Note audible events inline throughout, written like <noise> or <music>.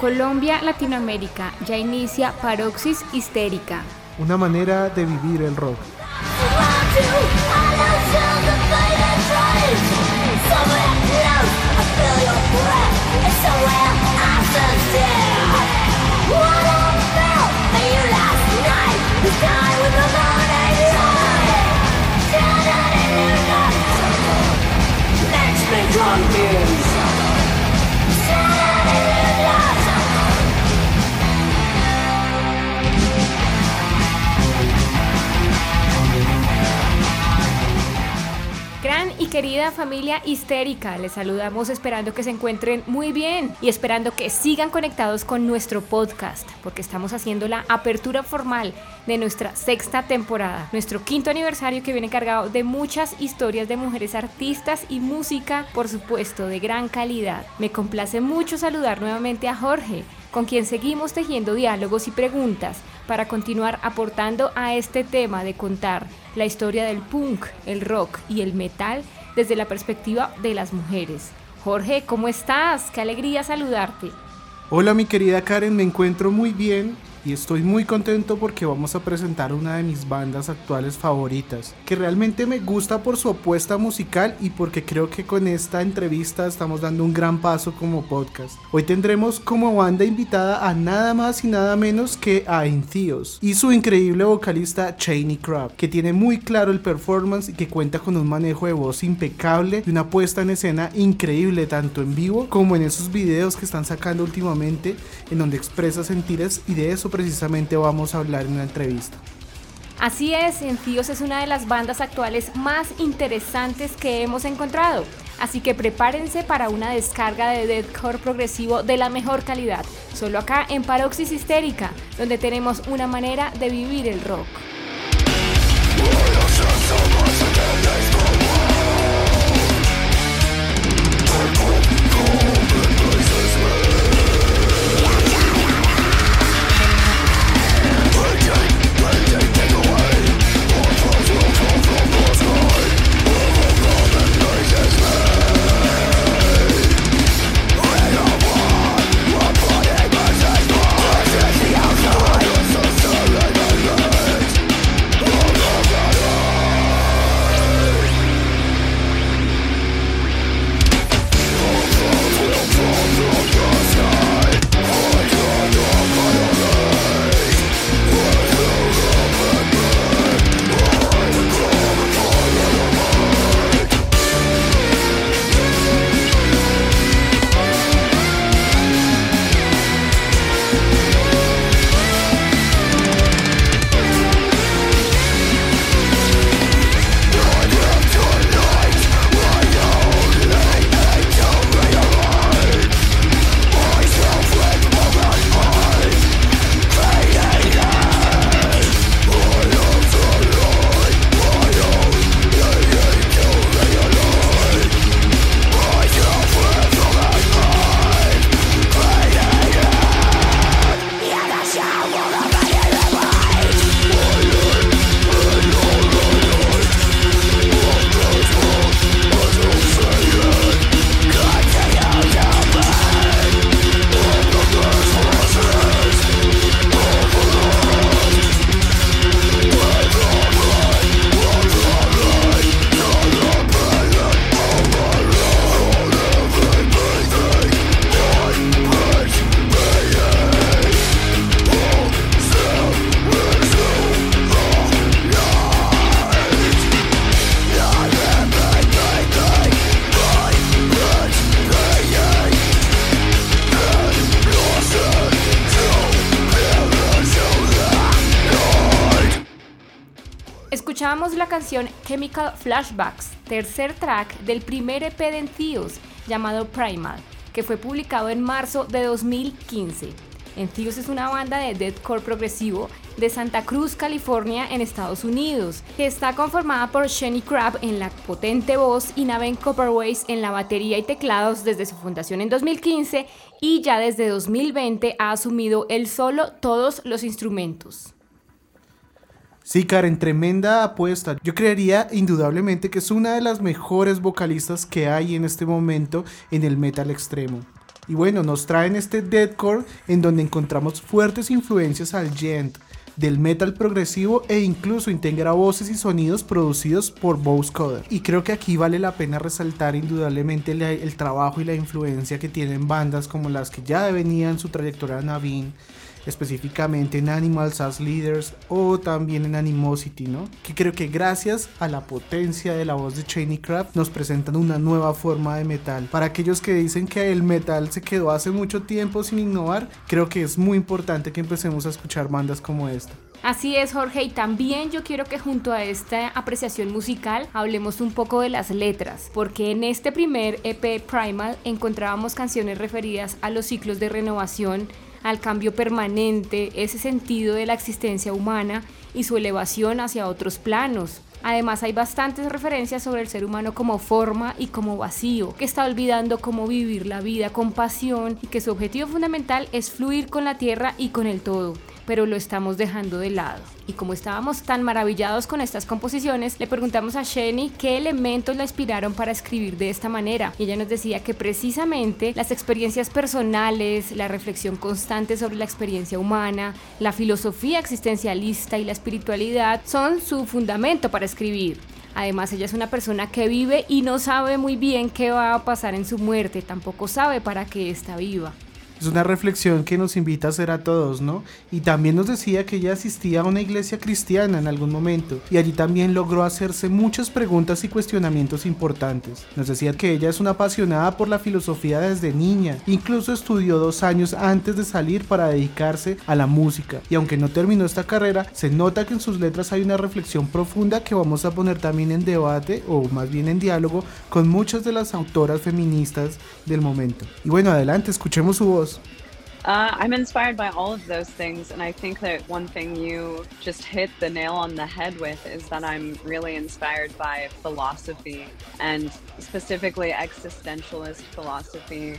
Colombia, Latinoamérica, ya inicia Paroxis Histérica. Una manera de vivir el rock. Y querida familia histérica, les saludamos esperando que se encuentren muy bien y esperando que sigan conectados con nuestro podcast, porque estamos haciendo la apertura formal de nuestra sexta temporada, nuestro quinto aniversario que viene cargado de muchas historias de mujeres artistas y música, por supuesto, de gran calidad. Me complace mucho saludar nuevamente a Jorge, con quien seguimos tejiendo diálogos y preguntas para continuar aportando a este tema de contar la historia del punk, el rock y el metal desde la perspectiva de las mujeres. Jorge, ¿cómo estás? Qué alegría saludarte. Hola mi querida Karen, me encuentro muy bien y estoy muy contento porque vamos a presentar una de mis bandas actuales favoritas, que realmente me gusta por su apuesta musical y porque creo que con esta entrevista estamos dando un gran paso como podcast. Hoy tendremos como banda invitada a nada más y nada menos que a Intheos y su increíble vocalista Cheney Crab, que tiene muy claro el performance y que cuenta con un manejo de voz impecable y una puesta en escena increíble tanto en vivo como en esos videos que están sacando últimamente en donde expresa sentires y de eso precisamente vamos a hablar en una entrevista. Así es, Enfíos es una de las bandas actuales más interesantes que hemos encontrado. Así que prepárense para una descarga de deathcore progresivo de la mejor calidad, solo acá en Paroxis Histérica, donde tenemos una manera de vivir el rock. Chemical Flashbacks, tercer track del primer EP de Entheos llamado Primal, que fue publicado en marzo de 2015. Entheos es una banda de deathcore progresivo de Santa Cruz, California, en Estados Unidos, que está conformada por Shenny Crab en la potente voz y Naven Copperways en la batería y teclados desde su fundación en 2015 y ya desde 2020 ha asumido él solo todos los instrumentos. Sí, Karen, tremenda apuesta. Yo creería indudablemente que es una de las mejores vocalistas que hay en este momento en el metal extremo. Y bueno, nos traen este deathcore en donde encontramos fuertes influencias al gent, del metal progresivo e incluso integra voces y sonidos producidos por Bose Coder. Y creo que aquí vale la pena resaltar indudablemente el, trabajo y la influencia que tienen bandas como las que ya venían su trayectoria Navin específicamente en Animals as Leaders o también en Animosity, ¿no? Que creo que gracias a la potencia de la voz de Cheney Craft nos presentan una nueva forma de metal. Para aquellos que dicen que el metal se quedó hace mucho tiempo sin innovar, creo que es muy importante que empecemos a escuchar bandas como esta. Así es, Jorge, y también yo quiero que junto a esta apreciación musical hablemos un poco de las letras, porque en este primer EP Primal encontrábamos canciones referidas a los ciclos de renovación al cambio permanente, ese sentido de la existencia humana y su elevación hacia otros planos. Además hay bastantes referencias sobre el ser humano como forma y como vacío, que está olvidando cómo vivir la vida con pasión y que su objetivo fundamental es fluir con la tierra y con el todo pero lo estamos dejando de lado. Y como estábamos tan maravillados con estas composiciones, le preguntamos a Sheni qué elementos la inspiraron para escribir de esta manera. Y ella nos decía que precisamente las experiencias personales, la reflexión constante sobre la experiencia humana, la filosofía existencialista y la espiritualidad son su fundamento para escribir. Además, ella es una persona que vive y no sabe muy bien qué va a pasar en su muerte, tampoco sabe para qué está viva. Es una reflexión que nos invita a hacer a todos, ¿no? Y también nos decía que ella asistía a una iglesia cristiana en algún momento y allí también logró hacerse muchas preguntas y cuestionamientos importantes. Nos decía que ella es una apasionada por la filosofía desde niña, incluso estudió dos años antes de salir para dedicarse a la música y aunque no terminó esta carrera, se nota que en sus letras hay una reflexión profunda que vamos a poner también en debate o más bien en diálogo con muchas de las autoras feministas del momento. Y bueno, adelante, escuchemos su voz. Uh, I'm inspired by all of those things, and I think that one thing you just hit the nail on the head with is that I'm really inspired by philosophy and specifically existentialist philosophy.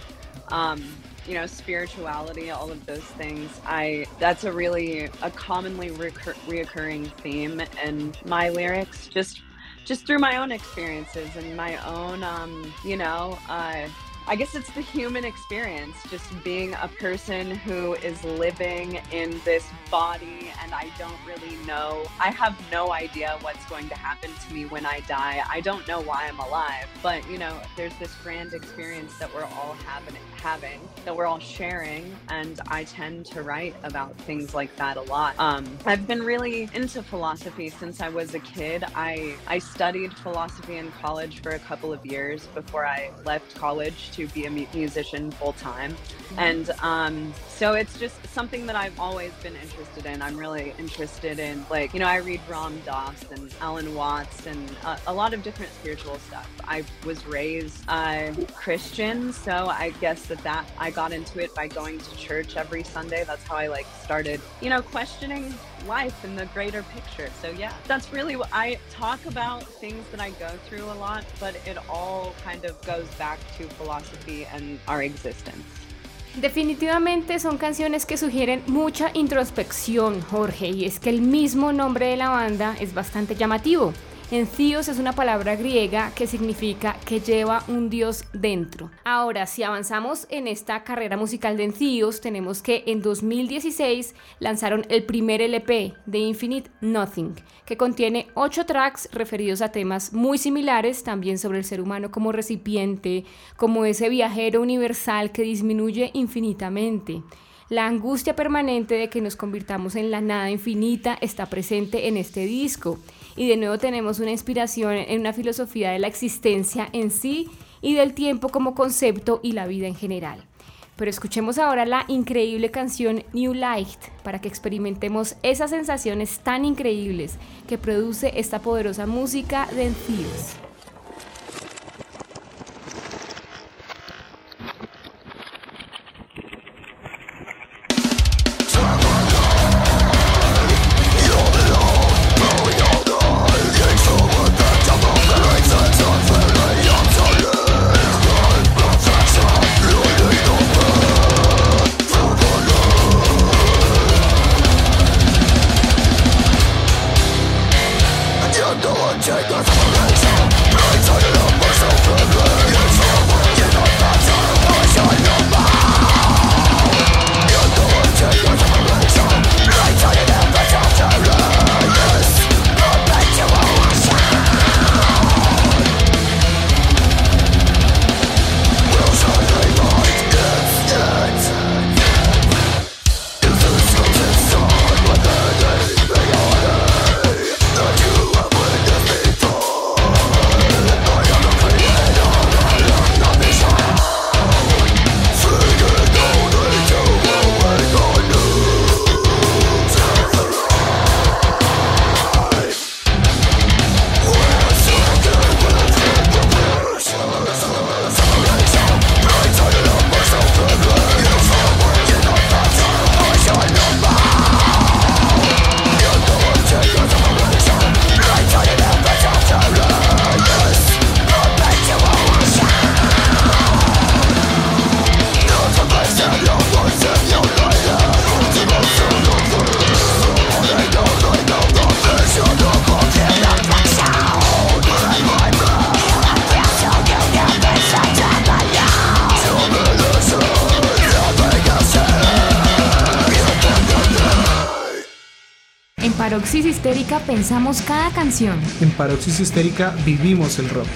Um, you know spirituality all of those things i that's a really a commonly recur- reoccurring theme in my lyrics just just through my own experiences and my own um you know uh I guess it's the human experience, just being a person who is living in this body and I don't really know. I have no idea what's going to happen to me when I die. I don't know why I'm alive, but you know, there's this grand experience that we're all having having that we're all sharing and I tend to write about things like that a lot. Um, I've been really into philosophy since I was a kid. I I studied philosophy in college for a couple of years before I left college to be a musician full time. Mm-hmm. And um, so it's just something that I've always been interested in. I'm really interested in, like, you know, I read Ram Dass and Alan Watts and uh, a lot of different spiritual stuff. I was raised uh, Christian, so I guess that that I got into it by going to church every Sunday. That's how I like started, you know, questioning life in the greater picture. So yeah, that's really what I talk about things that I go through a lot, but it all kind of goes back to philosophy and our. Definitivamente son canciones que sugieren mucha introspección, Jorge, y es que el mismo nombre de la banda es bastante llamativo. Encios es una palabra griega que significa que lleva un dios dentro. Ahora, si avanzamos en esta carrera musical de Encios, tenemos que en 2016 lanzaron el primer LP de Infinite Nothing, que contiene ocho tracks referidos a temas muy similares, también sobre el ser humano como recipiente, como ese viajero universal que disminuye infinitamente. La angustia permanente de que nos convirtamos en la nada infinita está presente en este disco y de nuevo tenemos una inspiración en una filosofía de la existencia en sí y del tiempo como concepto y la vida en general. Pero escuchemos ahora la increíble canción New Light para que experimentemos esas sensaciones tan increíbles que produce esta poderosa música de Enfios. Histérica pensamos cada canción. En Paroxis Histérica vivimos el rock.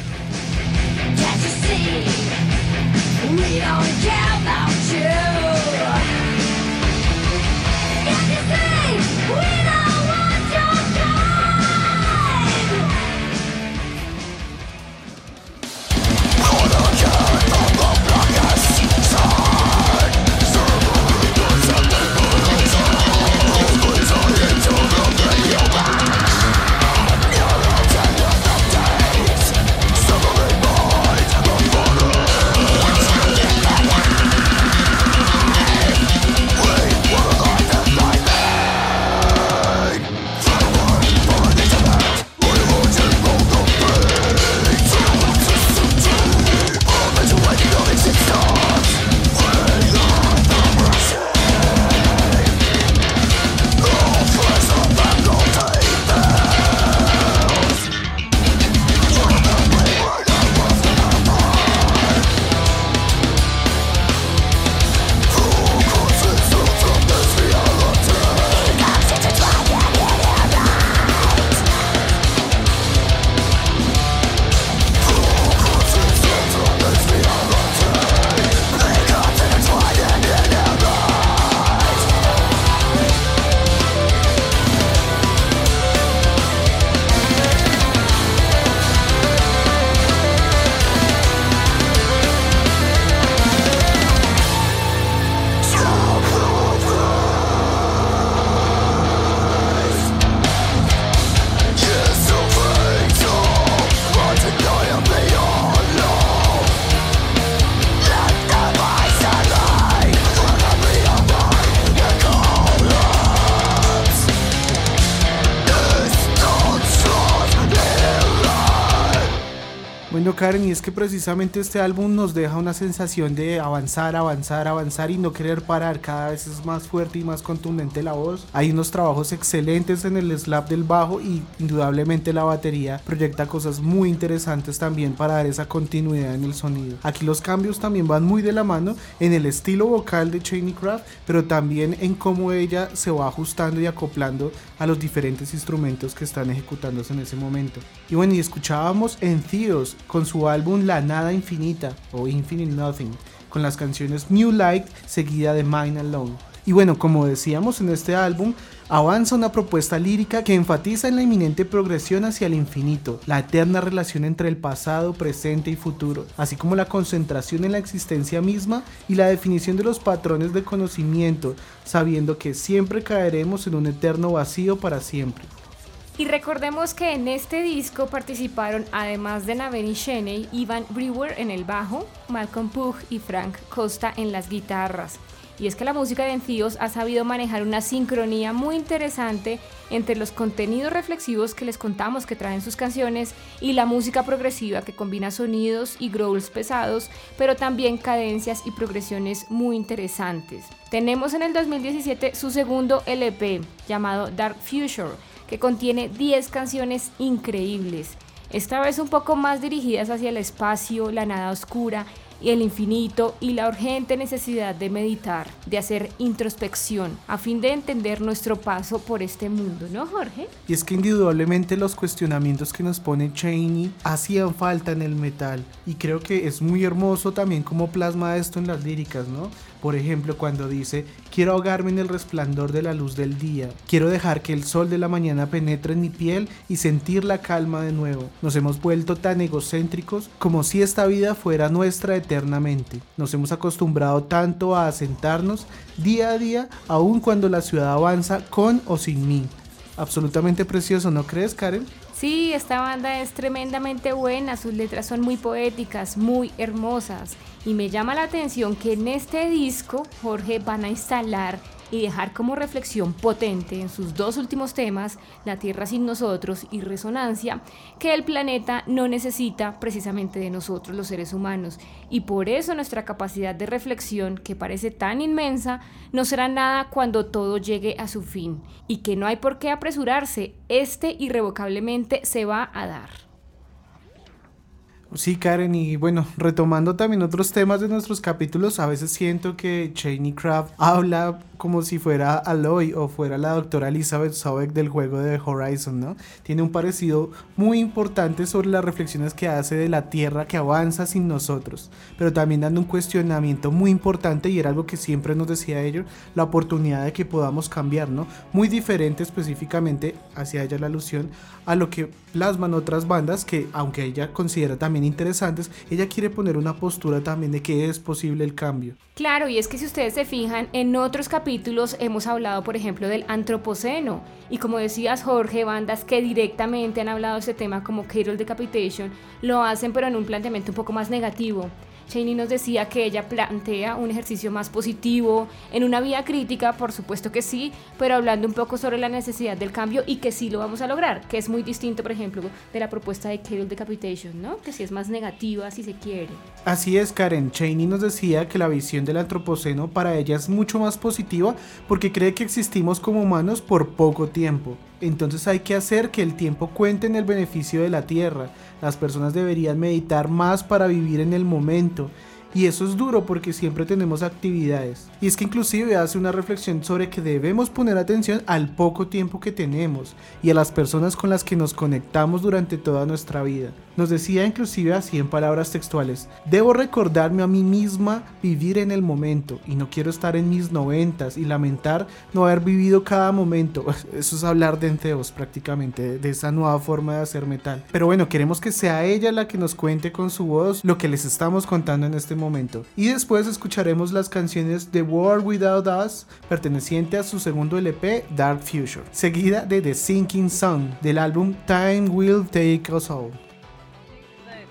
Karen, y es que precisamente este álbum nos deja una sensación de avanzar, avanzar, avanzar y no querer parar. Cada vez es más fuerte y más contundente la voz. Hay unos trabajos excelentes en el slap del bajo y indudablemente la batería proyecta cosas muy interesantes también para dar esa continuidad en el sonido. Aquí los cambios también van muy de la mano en el estilo vocal de Cheney Craft, pero también en cómo ella se va ajustando y acoplando a los diferentes instrumentos que están ejecutándose en ese momento. Y bueno, y escuchábamos en Theos con su álbum La Nada Infinita o Infinite Nothing, con las canciones New Light seguida de Mine Alone. Y bueno, como decíamos en este álbum, avanza una propuesta lírica que enfatiza en la inminente progresión hacia el infinito, la eterna relación entre el pasado, presente y futuro, así como la concentración en la existencia misma y la definición de los patrones de conocimiento, sabiendo que siempre caeremos en un eterno vacío para siempre. Y recordemos que en este disco participaron, además de Naveni Sheney, Ivan Brewer en el bajo, Malcolm Pugh y Frank Costa en las guitarras. Y es que la música de Enfíos ha sabido manejar una sincronía muy interesante entre los contenidos reflexivos que les contamos que traen sus canciones y la música progresiva que combina sonidos y growls pesados, pero también cadencias y progresiones muy interesantes. Tenemos en el 2017 su segundo LP llamado Dark Future que contiene 10 canciones increíbles, esta vez un poco más dirigidas hacia el espacio, la nada oscura y el infinito y la urgente necesidad de meditar, de hacer introspección, a fin de entender nuestro paso por este mundo, ¿no, Jorge? Y es que indudablemente los cuestionamientos que nos pone Cheney hacían falta en el metal, y creo que es muy hermoso también como plasma esto en las líricas, ¿no? Por ejemplo, cuando dice, quiero ahogarme en el resplandor de la luz del día, quiero dejar que el sol de la mañana penetre en mi piel y sentir la calma de nuevo. Nos hemos vuelto tan egocéntricos como si esta vida fuera nuestra eternamente. Nos hemos acostumbrado tanto a asentarnos día a día, aun cuando la ciudad avanza con o sin mí. Absolutamente precioso, ¿no crees, Karen? Sí, esta banda es tremendamente buena, sus letras son muy poéticas, muy hermosas y me llama la atención que en este disco Jorge van a instalar y dejar como reflexión potente en sus dos últimos temas, La Tierra sin nosotros y Resonancia, que el planeta no necesita precisamente de nosotros los seres humanos y por eso nuestra capacidad de reflexión, que parece tan inmensa, no será nada cuando todo llegue a su fin y que no hay por qué apresurarse, este irrevocablemente se va a dar. Sí, Karen, y bueno, retomando también otros temas de nuestros capítulos, a veces siento que Cheney Craft habla como si fuera Aloy o fuera la doctora Elizabeth Sobek del juego de Horizon, ¿no? Tiene un parecido muy importante sobre las reflexiones que hace de la Tierra que avanza sin nosotros, pero también dando un cuestionamiento muy importante y era algo que siempre nos decía ellos, la oportunidad de que podamos cambiar, ¿no? Muy diferente específicamente, hacia ella la alusión, a lo que plasman otras bandas que, aunque ella considera también interesantes, ella quiere poner una postura también de que es posible el cambio. Claro, y es que si ustedes se fijan, en otros capítulos hemos hablado, por ejemplo, del antropoceno. Y como decías, Jorge, bandas que directamente han hablado de este tema, como Cattle Decapitation, lo hacen, pero en un planteamiento un poco más negativo. Cheney nos decía que ella plantea un ejercicio más positivo, en una vía crítica, por supuesto que sí, pero hablando un poco sobre la necesidad del cambio y que sí lo vamos a lograr, que es muy distinto, por ejemplo, de la propuesta de Cable Decapitation, ¿no? Que sí es más negativa, si se quiere. Así es, Karen. Cheney nos decía que la visión del antropoceno para ella es mucho más positiva porque cree que existimos como humanos por poco tiempo. Entonces hay que hacer que el tiempo cuente en el beneficio de la tierra. Las personas deberían meditar más para vivir en el momento. Y eso es duro porque siempre tenemos actividades. Y es que inclusive hace una reflexión sobre que debemos poner atención al poco tiempo que tenemos y a las personas con las que nos conectamos durante toda nuestra vida. Nos decía inclusive así en palabras textuales, debo recordarme a mí misma vivir en el momento y no quiero estar en mis noventas y lamentar no haber vivido cada momento. <laughs> Eso es hablar de enteos prácticamente, de esa nueva forma de hacer metal. Pero bueno, queremos que sea ella la que nos cuente con su voz lo que les estamos contando en este momento. Y después escucharemos las canciones The World Without Us, perteneciente a su segundo LP, Dark Future, seguida de The Sinking Sun, del álbum Time Will Take Us All.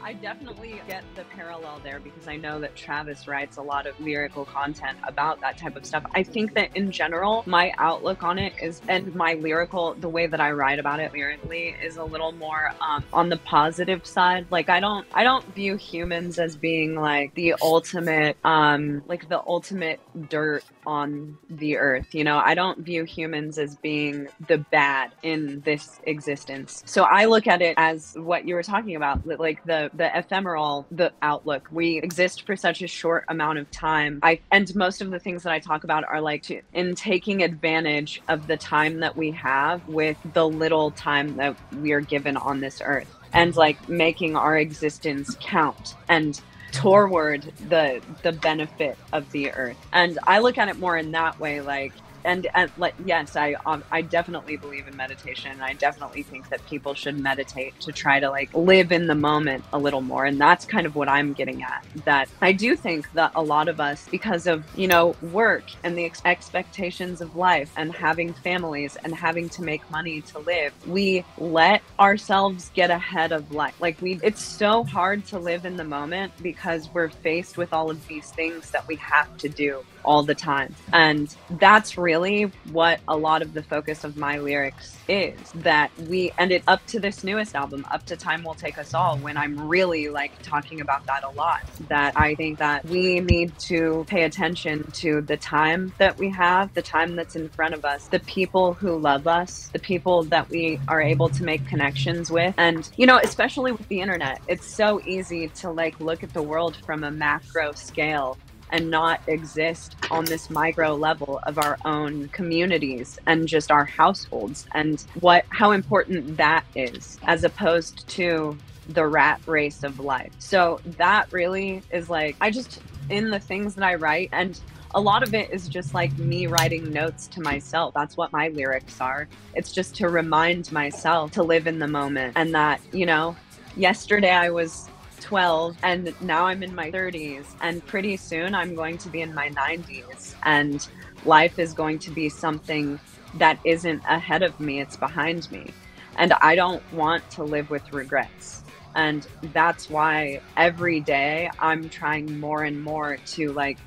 I definitely get the parallel there because I know that Travis writes a lot of lyrical content about that type of stuff. I think that in general, my outlook on it is, and my lyrical, the way that I write about it lyrically is a little more um, on the positive side. Like I don't, I don't view humans as being like the ultimate, um, like the ultimate dirt on the earth. You know, I don't view humans as being the bad in this existence. So I look at it as what you were talking about, like the the ephemeral the outlook we exist for such a short amount of time. I and most of the things that i talk about are like to, in taking advantage of the time that we have with the little time that we are given on this earth and like making our existence count and toward the the benefit of the earth. And i look at it more in that way like and, and like yes i um, i definitely believe in meditation. And i definitely think that people should meditate to try to like live in the moment a little more and that's kind of what i'm getting at that i do think that a lot of us because of you know work and the ex- expectations of life and having families and having to make money to live we let ourselves get ahead of life. Like we it's so hard to live in the moment because we're faced with all of these things that we have to do all the time. And that's really what a lot of the focus of my lyrics is that we ended up to this newest album, Up to Time Will Take Us All, when I'm really like talking about that a lot. That I think that we need to pay attention to the time that we have, the time that's in front of us, the people who love us, the people that we are able to make connections with. And, you know, especially with the internet, it's so easy to like look at the world from a macro scale and not exist on this micro level of our own communities and just our households and what how important that is as opposed to the rat race of life. So that really is like I just in the things that I write and a lot of it is just like me writing notes to myself. That's what my lyrics are. It's just to remind myself to live in the moment and that, you know, yesterday I was 12 and now I'm in my 30s and pretty soon I'm going to be in my 90s and life is going to be something that isn't ahead of me it's behind me. And I don't want to live with regrets. And that's why every day I'm trying more and more to like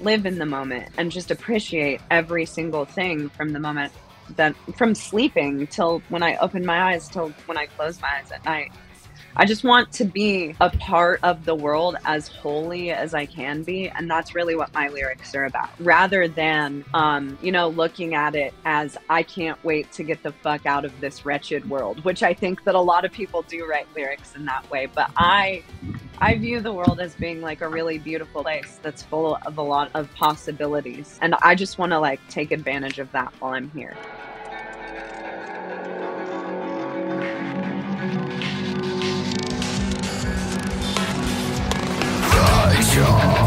live in the moment and just appreciate every single thing from the moment that from sleeping till when I open my eyes till when I close my eyes at night I just want to be a part of the world as wholly as I can be. And that's really what my lyrics are about, rather than, um, you know, looking at it as I can't wait to get the fuck out of this wretched world, which I think that a lot of people do write lyrics in that way. But I I view the world as being like a really beautiful place that's full of a lot of possibilities. And I just want to like take advantage of that while I'm here. Show.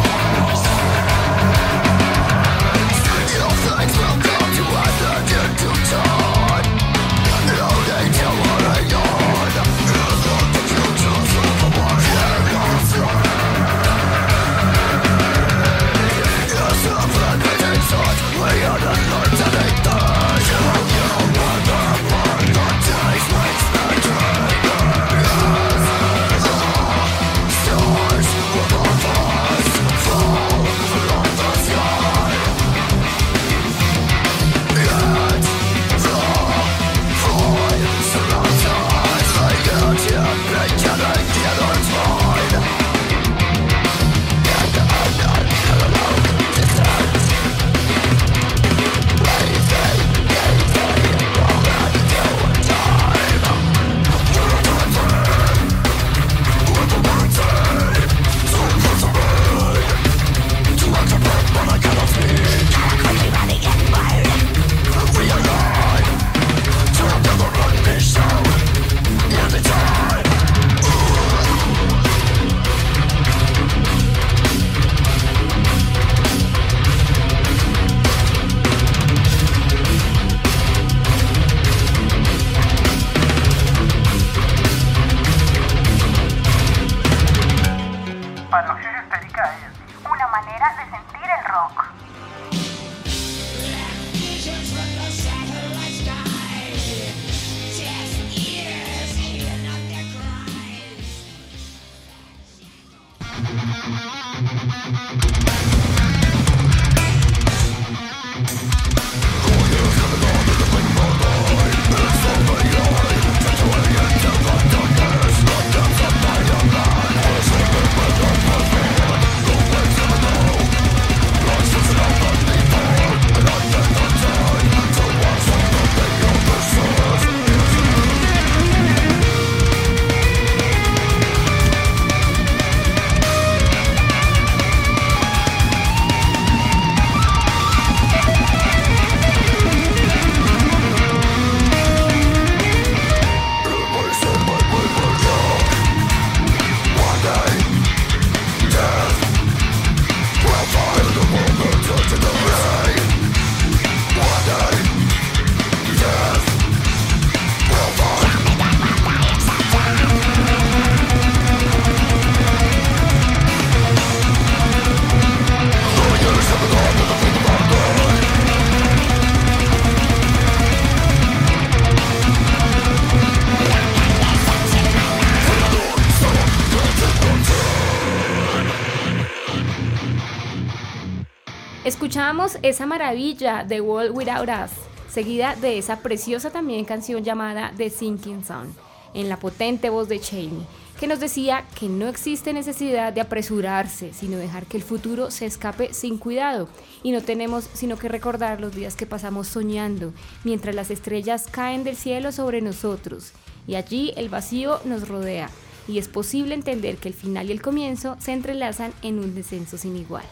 Esa maravilla de World Without Us, seguida de esa preciosa también canción llamada The Sinking Sun, en la potente voz de Cheney, que nos decía que no existe necesidad de apresurarse, sino dejar que el futuro se escape sin cuidado, y no tenemos sino que recordar los días que pasamos soñando, mientras las estrellas caen del cielo sobre nosotros, y allí el vacío nos rodea, y es posible entender que el final y el comienzo se entrelazan en un descenso sin igual.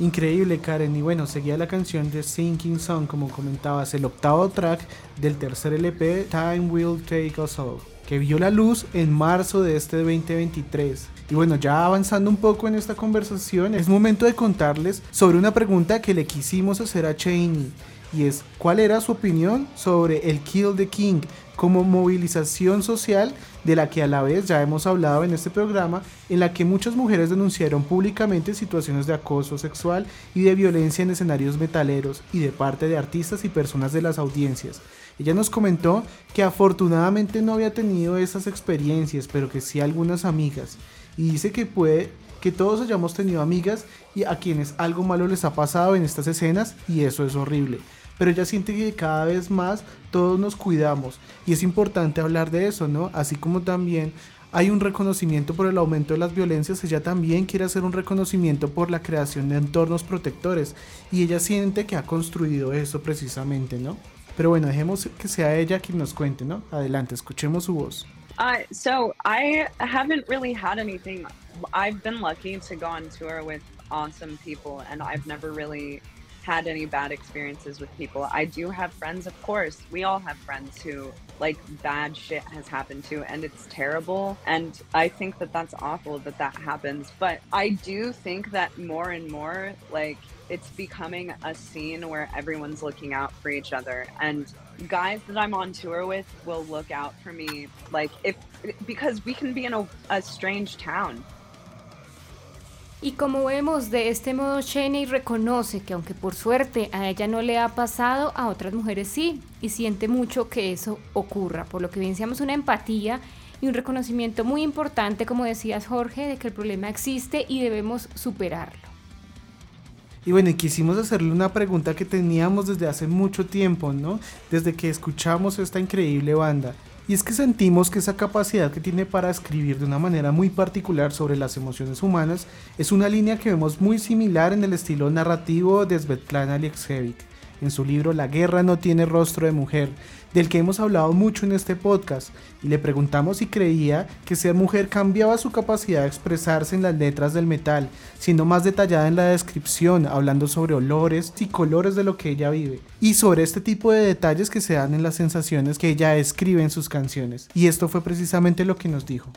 Increíble, Karen. Y bueno, seguía la canción de Sinking Song, como comentabas, el octavo track del tercer LP, Time Will Take Us All, que vio la luz en marzo de este 2023. Y bueno, ya avanzando un poco en esta conversación, es momento de contarles sobre una pregunta que le quisimos hacer a Cheney. Y es, ¿cuál era su opinión sobre el Kill the King como movilización social de la que a la vez ya hemos hablado en este programa, en la que muchas mujeres denunciaron públicamente situaciones de acoso sexual y de violencia en escenarios metaleros y de parte de artistas y personas de las audiencias. Ella nos comentó que afortunadamente no había tenido esas experiencias, pero que sí algunas amigas. Y dice que puede que todos hayamos tenido amigas y a quienes algo malo les ha pasado en estas escenas y eso es horrible pero ella siente que cada vez más todos nos cuidamos y es importante hablar de eso, ¿no? Así como también hay un reconocimiento por el aumento de las violencias, ella también quiere hacer un reconocimiento por la creación de entornos protectores y ella siente que ha construido eso precisamente, ¿no? Pero bueno, dejemos que sea ella quien nos cuente, ¿no? Adelante, escuchemos su voz. Uh, so I haven't really had anything. I've been lucky to go on tour with awesome people, and I've never really had any bad experiences with people. I do have friends, of course. We all have friends who like bad shit has happened to, and it's terrible. And I think that that's awful that that happens. But I do think that more and more, like, it's becoming a scene where everyone's looking out for each other. And guys that I'm on tour with will look out for me, like, if because we can be in a, a strange town Y como vemos, de este modo Cheney reconoce que aunque por suerte a ella no le ha pasado, a otras mujeres sí, y siente mucho que eso ocurra, por lo que evidenciamos una empatía y un reconocimiento muy importante, como decías Jorge, de que el problema existe y debemos superarlo. Y bueno, quisimos hacerle una pregunta que teníamos desde hace mucho tiempo, ¿no? Desde que escuchamos esta increíble banda. Y es que sentimos que esa capacidad que tiene para escribir de una manera muy particular sobre las emociones humanas es una línea que vemos muy similar en el estilo narrativo de Svetlana Alexievich en su libro La guerra no tiene rostro de mujer, del que hemos hablado mucho en este podcast, y le preguntamos si creía que ser mujer cambiaba su capacidad de expresarse en las letras del metal, siendo más detallada en la descripción, hablando sobre olores y colores de lo que ella vive, y sobre este tipo de detalles que se dan en las sensaciones que ella escribe en sus canciones. Y esto fue precisamente lo que nos dijo.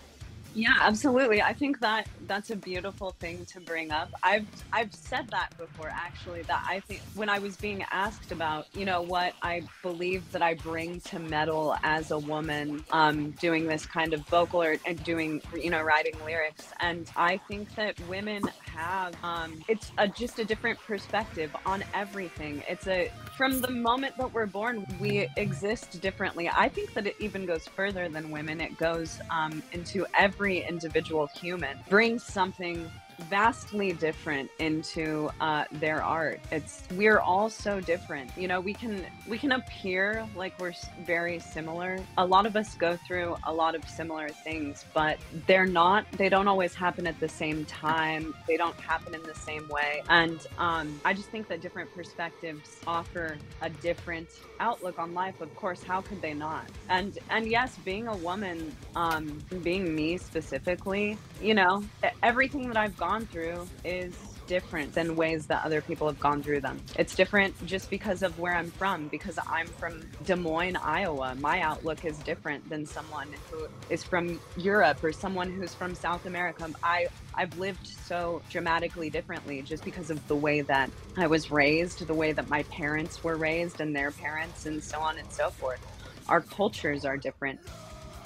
Yeah, absolutely. I think that that's a beautiful thing to bring up. I've I've said that before actually that I think when I was being asked about, you know, what I believe that I bring to metal as a woman um doing this kind of vocal or and doing, you know, writing lyrics and I think that women have um it's a, just a different perspective on everything. It's a from the moment that we're born, we exist differently. I think that it even goes further than women. It goes um, into every individual human, brings something vastly different into uh, their art. It's we're all so different. You know, we can we can appear like we're very similar. A lot of us go through a lot of similar things, but they're not. They don't always happen at the same time. They don't happen in the same way. And um, I just think that different perspectives offer a different outlook on life. Of course, how could they not? And and yes, being a woman, um, being me specifically, you know, everything that I've gone through is different than ways that other people have gone through them. It's different just because of where I'm from, because I'm from Des Moines, Iowa. My outlook is different than someone who is from Europe or someone who's from South America. I I've lived so dramatically differently just because of the way that I was raised, the way that my parents were raised and their parents and so on and so forth. Our cultures are different.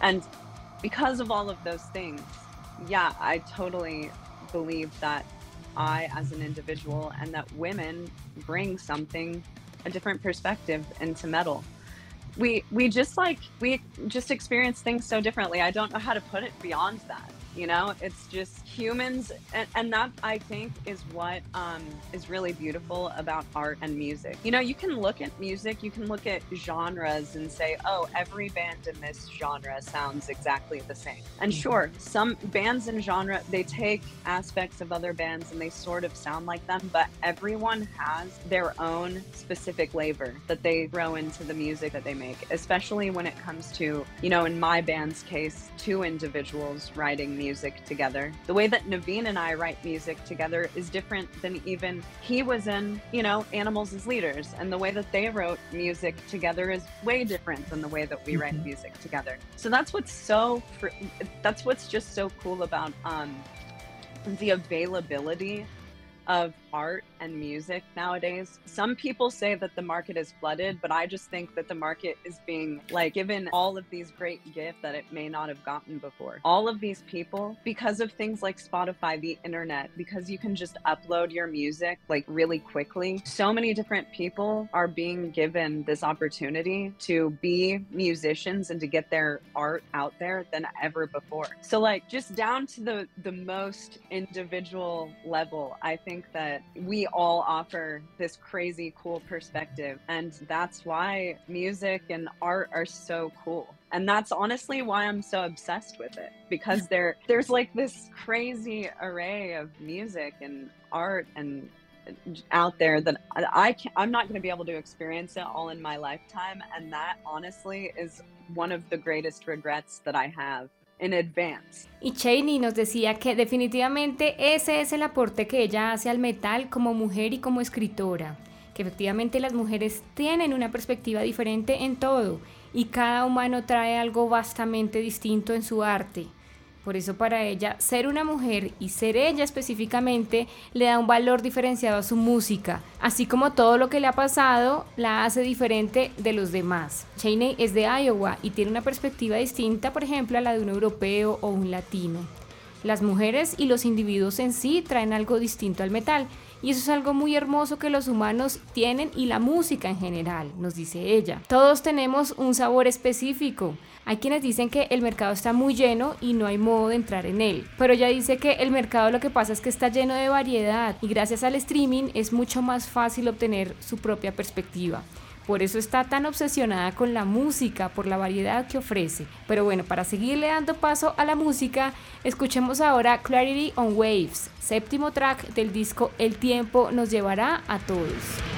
And because of all of those things, yeah, I totally believe that I, as an individual, and that women bring something, a different perspective into metal. We we just like we just experience things so differently. I don't know how to put it beyond that. You know, it's just humans, and, and that I think is what um, is really beautiful about art and music. You know, you can look at music, you can look at genres and say, oh, every band in this genre sounds exactly the same. And Mm-hmm. sure, some bands in genre, they take aspects of other bands and they sort of sound like them, but everyone has their own specific flavor that they throw into the music that they make, especially when it comes to, you know, in my band's case, two individuals writing music together. The way that Naveen and I write music together is different than even he was in, you know, Animals as Leaders. And the way that they wrote music together is way different than the way that we write Mhm. music together. So that's what's so, fr- that's what's just so cool about um, the availability of art and music nowadays. Some people say that the market is flooded, but I just think that the market is being like given all of these great gifts that it may not have gotten before. All of these people, because of things like Spotify, the internet, because you can just upload your music like really quickly, so many different people are being given this opportunity to be musicians and to get their art out there than ever before. So like just down to the the most individual level, I think that we all offer this crazy cool perspective and that's why music and art are so cool. And that's honestly why i'm so obsessed with it because there there's like this crazy array of music and art and out there that I can I'm not going to be able to experience it all in my lifetime and that honestly is one of the greatest regrets that I have Y Cheney nos decía que definitivamente ese es el aporte que ella hace al metal como mujer y como escritora, que efectivamente las mujeres tienen una perspectiva diferente en todo y cada humano trae algo vastamente distinto en su arte. Por eso para ella ser una mujer y ser ella específicamente le da un valor diferenciado a su música, así como todo lo que le ha pasado la hace diferente de los demás. Cheney es de Iowa y tiene una perspectiva distinta, por ejemplo, a la de un europeo o un latino. Las mujeres y los individuos en sí traen algo distinto al metal y eso es algo muy hermoso que los humanos tienen y la música en general, nos dice ella. Todos tenemos un sabor específico. Hay quienes dicen que el mercado está muy lleno y no hay modo de entrar en él. Pero ella dice que el mercado lo que pasa es que está lleno de variedad y gracias al streaming es mucho más fácil obtener su propia perspectiva. Por eso está tan obsesionada con la música, por la variedad que ofrece. Pero bueno, para seguirle dando paso a la música, escuchemos ahora Clarity on Waves, séptimo track del disco El tiempo nos llevará a todos.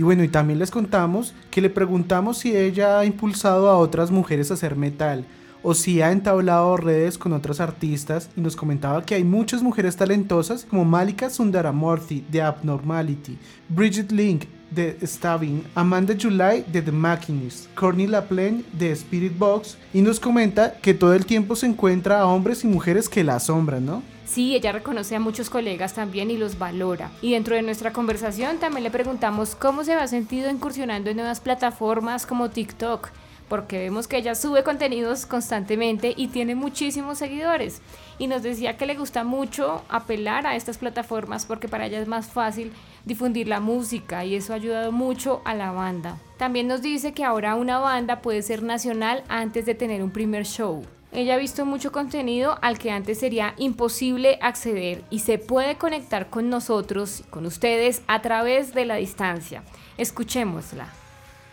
Y bueno, y también les contamos que le preguntamos si ella ha impulsado a otras mujeres a hacer metal o si ha entablado redes con otras artistas y nos comentaba que hay muchas mujeres talentosas como Malika Sundaramurthy de Abnormality, Bridget Link de Stabbing, Amanda July de The Machinist, Courtney LaPlaine de Spirit Box y nos comenta que todo el tiempo se encuentra a hombres y mujeres que la asombran, ¿no? Sí, ella reconoce a muchos colegas también y los valora. Y dentro de nuestra conversación también le preguntamos cómo se ha sentido incursionando en nuevas plataformas como TikTok, porque vemos que ella sube contenidos constantemente y tiene muchísimos seguidores. Y nos decía que le gusta mucho apelar a estas plataformas porque para ella es más fácil difundir la música y eso ha ayudado mucho a la banda. También nos dice que ahora una banda puede ser nacional antes de tener un primer show. Ella ha visto mucho contenido al que antes sería imposible acceder y se puede conectar con nosotros, con ustedes, a través de la distancia. Escuchémosla.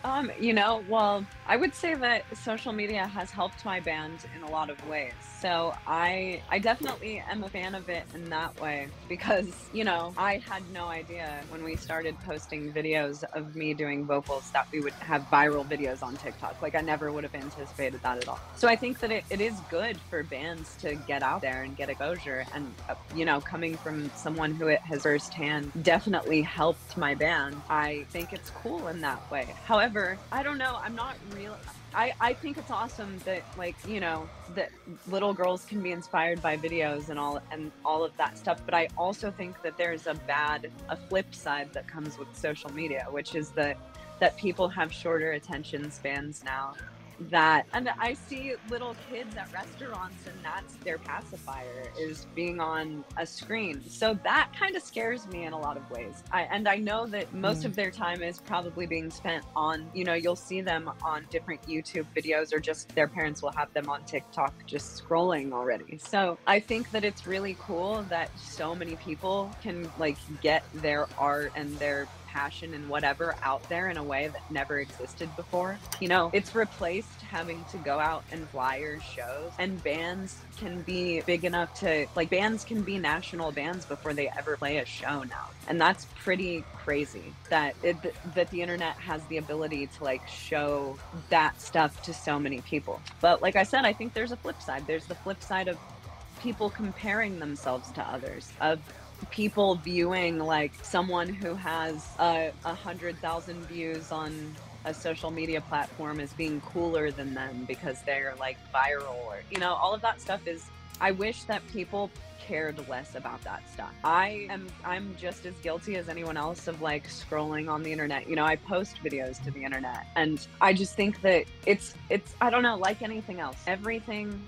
Um, you know, well, I would say that social media has helped my band in a lot of ways. So I I definitely am a fan of it in that way because, you know, I had no idea when we started posting videos of me doing vocals that we would have viral videos on TikTok. Like I never would have anticipated that at all. So I think that it, it is good for bands to get out there and get exposure and uh, you know, coming from someone who it has firsthand definitely helped my band. I think it's cool in that way. However, I don't know, I'm not real I, I think it's awesome that like you know that little girls can be inspired by videos and all and all of that stuff but i also think that there's a bad a flip side that comes with social media which is that that people have shorter attention spans now that and i see little kids at restaurants and that's their pacifier is being on a screen. So that kind of scares me in a lot of ways. I, and i know that most mm. of their time is probably being spent on you know you'll see them on different youtube videos or just their parents will have them on tiktok just scrolling already. So i think that it's really cool that so many people can like get their art and their passion and whatever out there in a way that never existed before. You know, it's replaced having to go out and flyer shows, and bands can be big enough to, like, bands can be national bands before they ever play a show now. And that's pretty crazy that it, that the internet has the ability to like show that stuff to so many people. But like I said, I think there's a flip side. There's the flip side of people comparing themselves to others, of people viewing like someone who has a, a hundred thousand views on a social media platform as being cooler than them because they're like viral or you know all of that stuff is i wish that people cared less about that stuff. I am i'm just as guilty as anyone else of like scrolling on the internet. You know i post videos to the internet and i just think that it's it's i don't know like anything else everything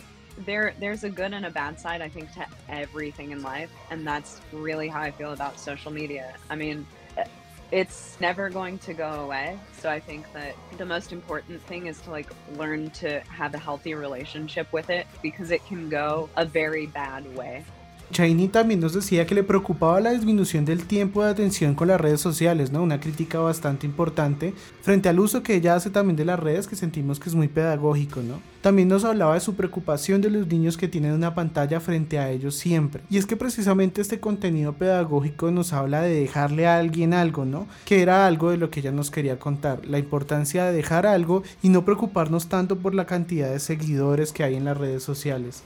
there there's a good and a bad side i think to everything in life and that's really how i feel about social media. I mean eh, it's never going to go away so i think that the most important thing is to like learn to have a healthy relationship with it because it can go a very bad way Chaini también nos decía que le preocupaba la disminución del tiempo de atención con las redes sociales, ¿no? Una crítica bastante importante frente al uso que ella hace también de las redes que sentimos que es muy pedagógico, ¿no? También nos hablaba de su preocupación de los niños que tienen una pantalla frente a ellos siempre. Y es que precisamente este contenido pedagógico nos habla de dejarle a alguien algo, ¿no? Que era algo de lo que ella nos quería contar, la importancia de dejar algo y no preocuparnos tanto por la cantidad de seguidores que hay en las redes sociales.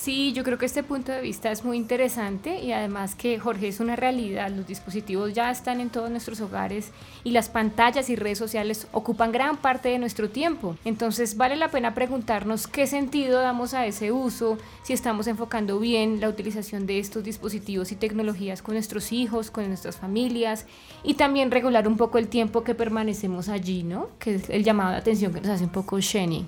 Sí, yo creo que este punto de vista es muy interesante y además que Jorge es una realidad, los dispositivos ya están en todos nuestros hogares y las pantallas y redes sociales ocupan gran parte de nuestro tiempo. Entonces vale la pena preguntarnos qué sentido damos a ese uso, si estamos enfocando bien la utilización de estos dispositivos y tecnologías con nuestros hijos, con nuestras familias y también regular un poco el tiempo que permanecemos allí, ¿no? Que es el llamado de atención que nos hace un poco Shenny.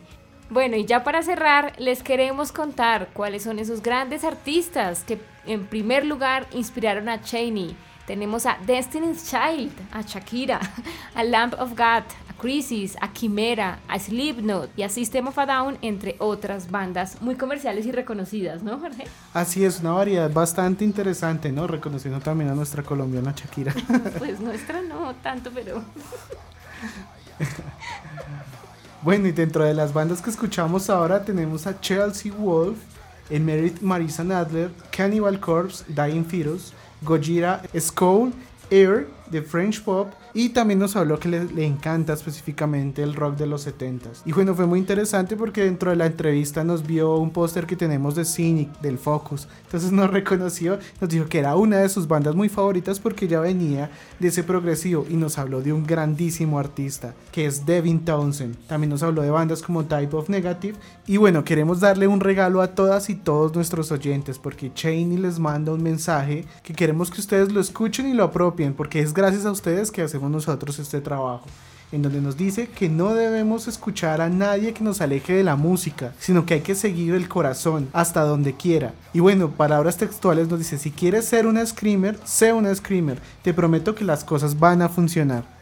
Bueno, y ya para cerrar, les queremos contar cuáles son esos grandes artistas que en primer lugar inspiraron a Cheney. Tenemos a Destiny's Child, a Shakira, <laughs> a Lamp of God, a Crisis, a Quimera, a Slipknot y a System of a Down, entre otras bandas muy comerciales y reconocidas, ¿no, Jorge? Así es, una variedad bastante interesante, ¿no? Reconociendo también a nuestra colombiana Shakira. <laughs> Pues nuestra no tanto, pero... <laughs> Bueno, y dentro de las bandas que escuchamos ahora tenemos a Chelsea Wolf, Emerit Marisa Nadler, Cannibal Corpse, Dying Fetus, Gojira, Skull, Air, The French Pop, y también nos habló que le, encanta específicamente el rock de los 70s. Y bueno, fue muy interesante porque dentro de la entrevista nos vio un póster que tenemos de Cynic, del Focus. Entonces nos reconoció, nos dijo que era una de sus bandas muy favoritas porque ya venía de ese progresivo y nos habló de un grandísimo artista que es Devin Townsend. También nos habló de bandas como Type of Negative. Y bueno, queremos darle un regalo a todas y todos nuestros oyentes porque Cheney les manda un mensaje que queremos que ustedes lo escuchen y lo apropien porque es gracias a ustedes que hacemos nosotros este trabajo, en donde nos dice que no debemos escuchar a nadie que nos aleje de la música, sino que hay que seguir el corazón hasta donde quiera. Y bueno, palabras textuales nos dice, si quieres ser una screamer, sé una screamer, te prometo que las cosas van a funcionar.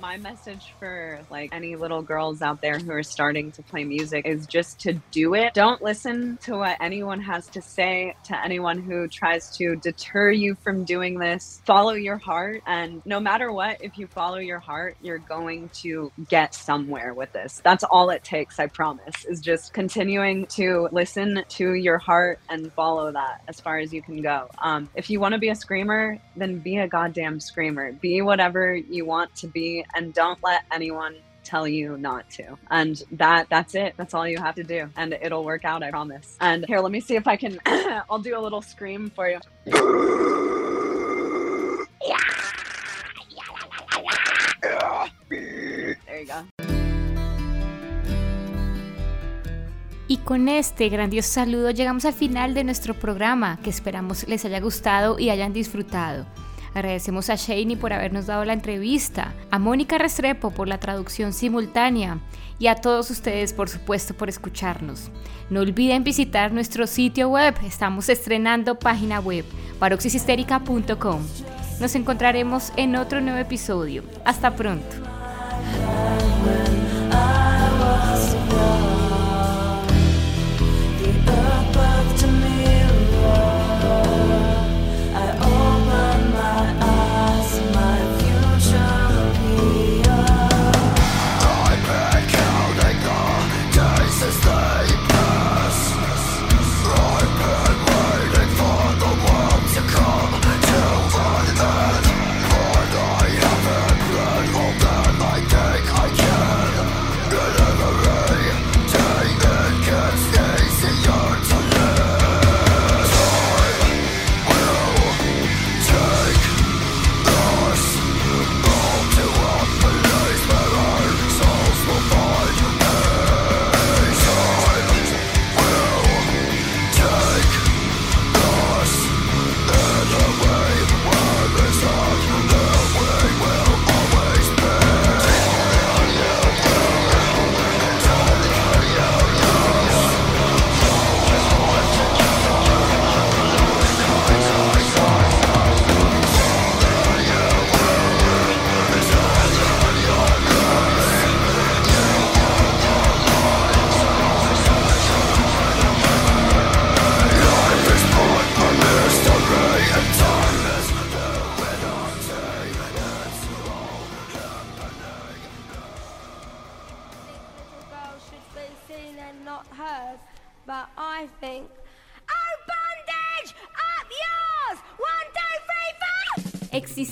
My message for like any little girls out there who are starting to play music is just to do it. Don't listen to what anyone has to say, to anyone who tries to deter you from doing this. Follow your heart. And no matter what, if you follow your heart, you're going to get somewhere with this. That's all it takes, I promise, is just continuing to listen to your heart and follow that as far as you can go. Um, if you want to be a screamer, then be a goddamn screamer. Be whatever you want to be and don't let anyone tell you not to. And that that's it. That's all you have to do. And it'll work out, I promise. And here, let me see if I can <coughs> I'll do a little scream for you. There you go. Y con este grandioso saludo llegamos al final de nuestro programa, que esperamos les haya gustado y hayan disfrutado. Agradecemos a Shaney por habernos dado la entrevista, a Mónica Restrepo por la traducción simultánea y a todos ustedes, por supuesto, por escucharnos. No olviden visitar nuestro sitio web, estamos estrenando página web, paroxishistérica.com. Nos encontraremos en otro nuevo episodio. Hasta pronto.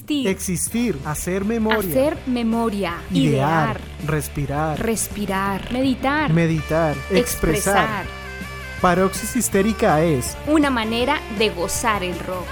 Existir. Existir, hacer memoria. Hacer memoria. Idear, Idear. respirar, Respirar. Meditar. meditar, expresar. Paroxis histérica es Una manera de gozar el rock.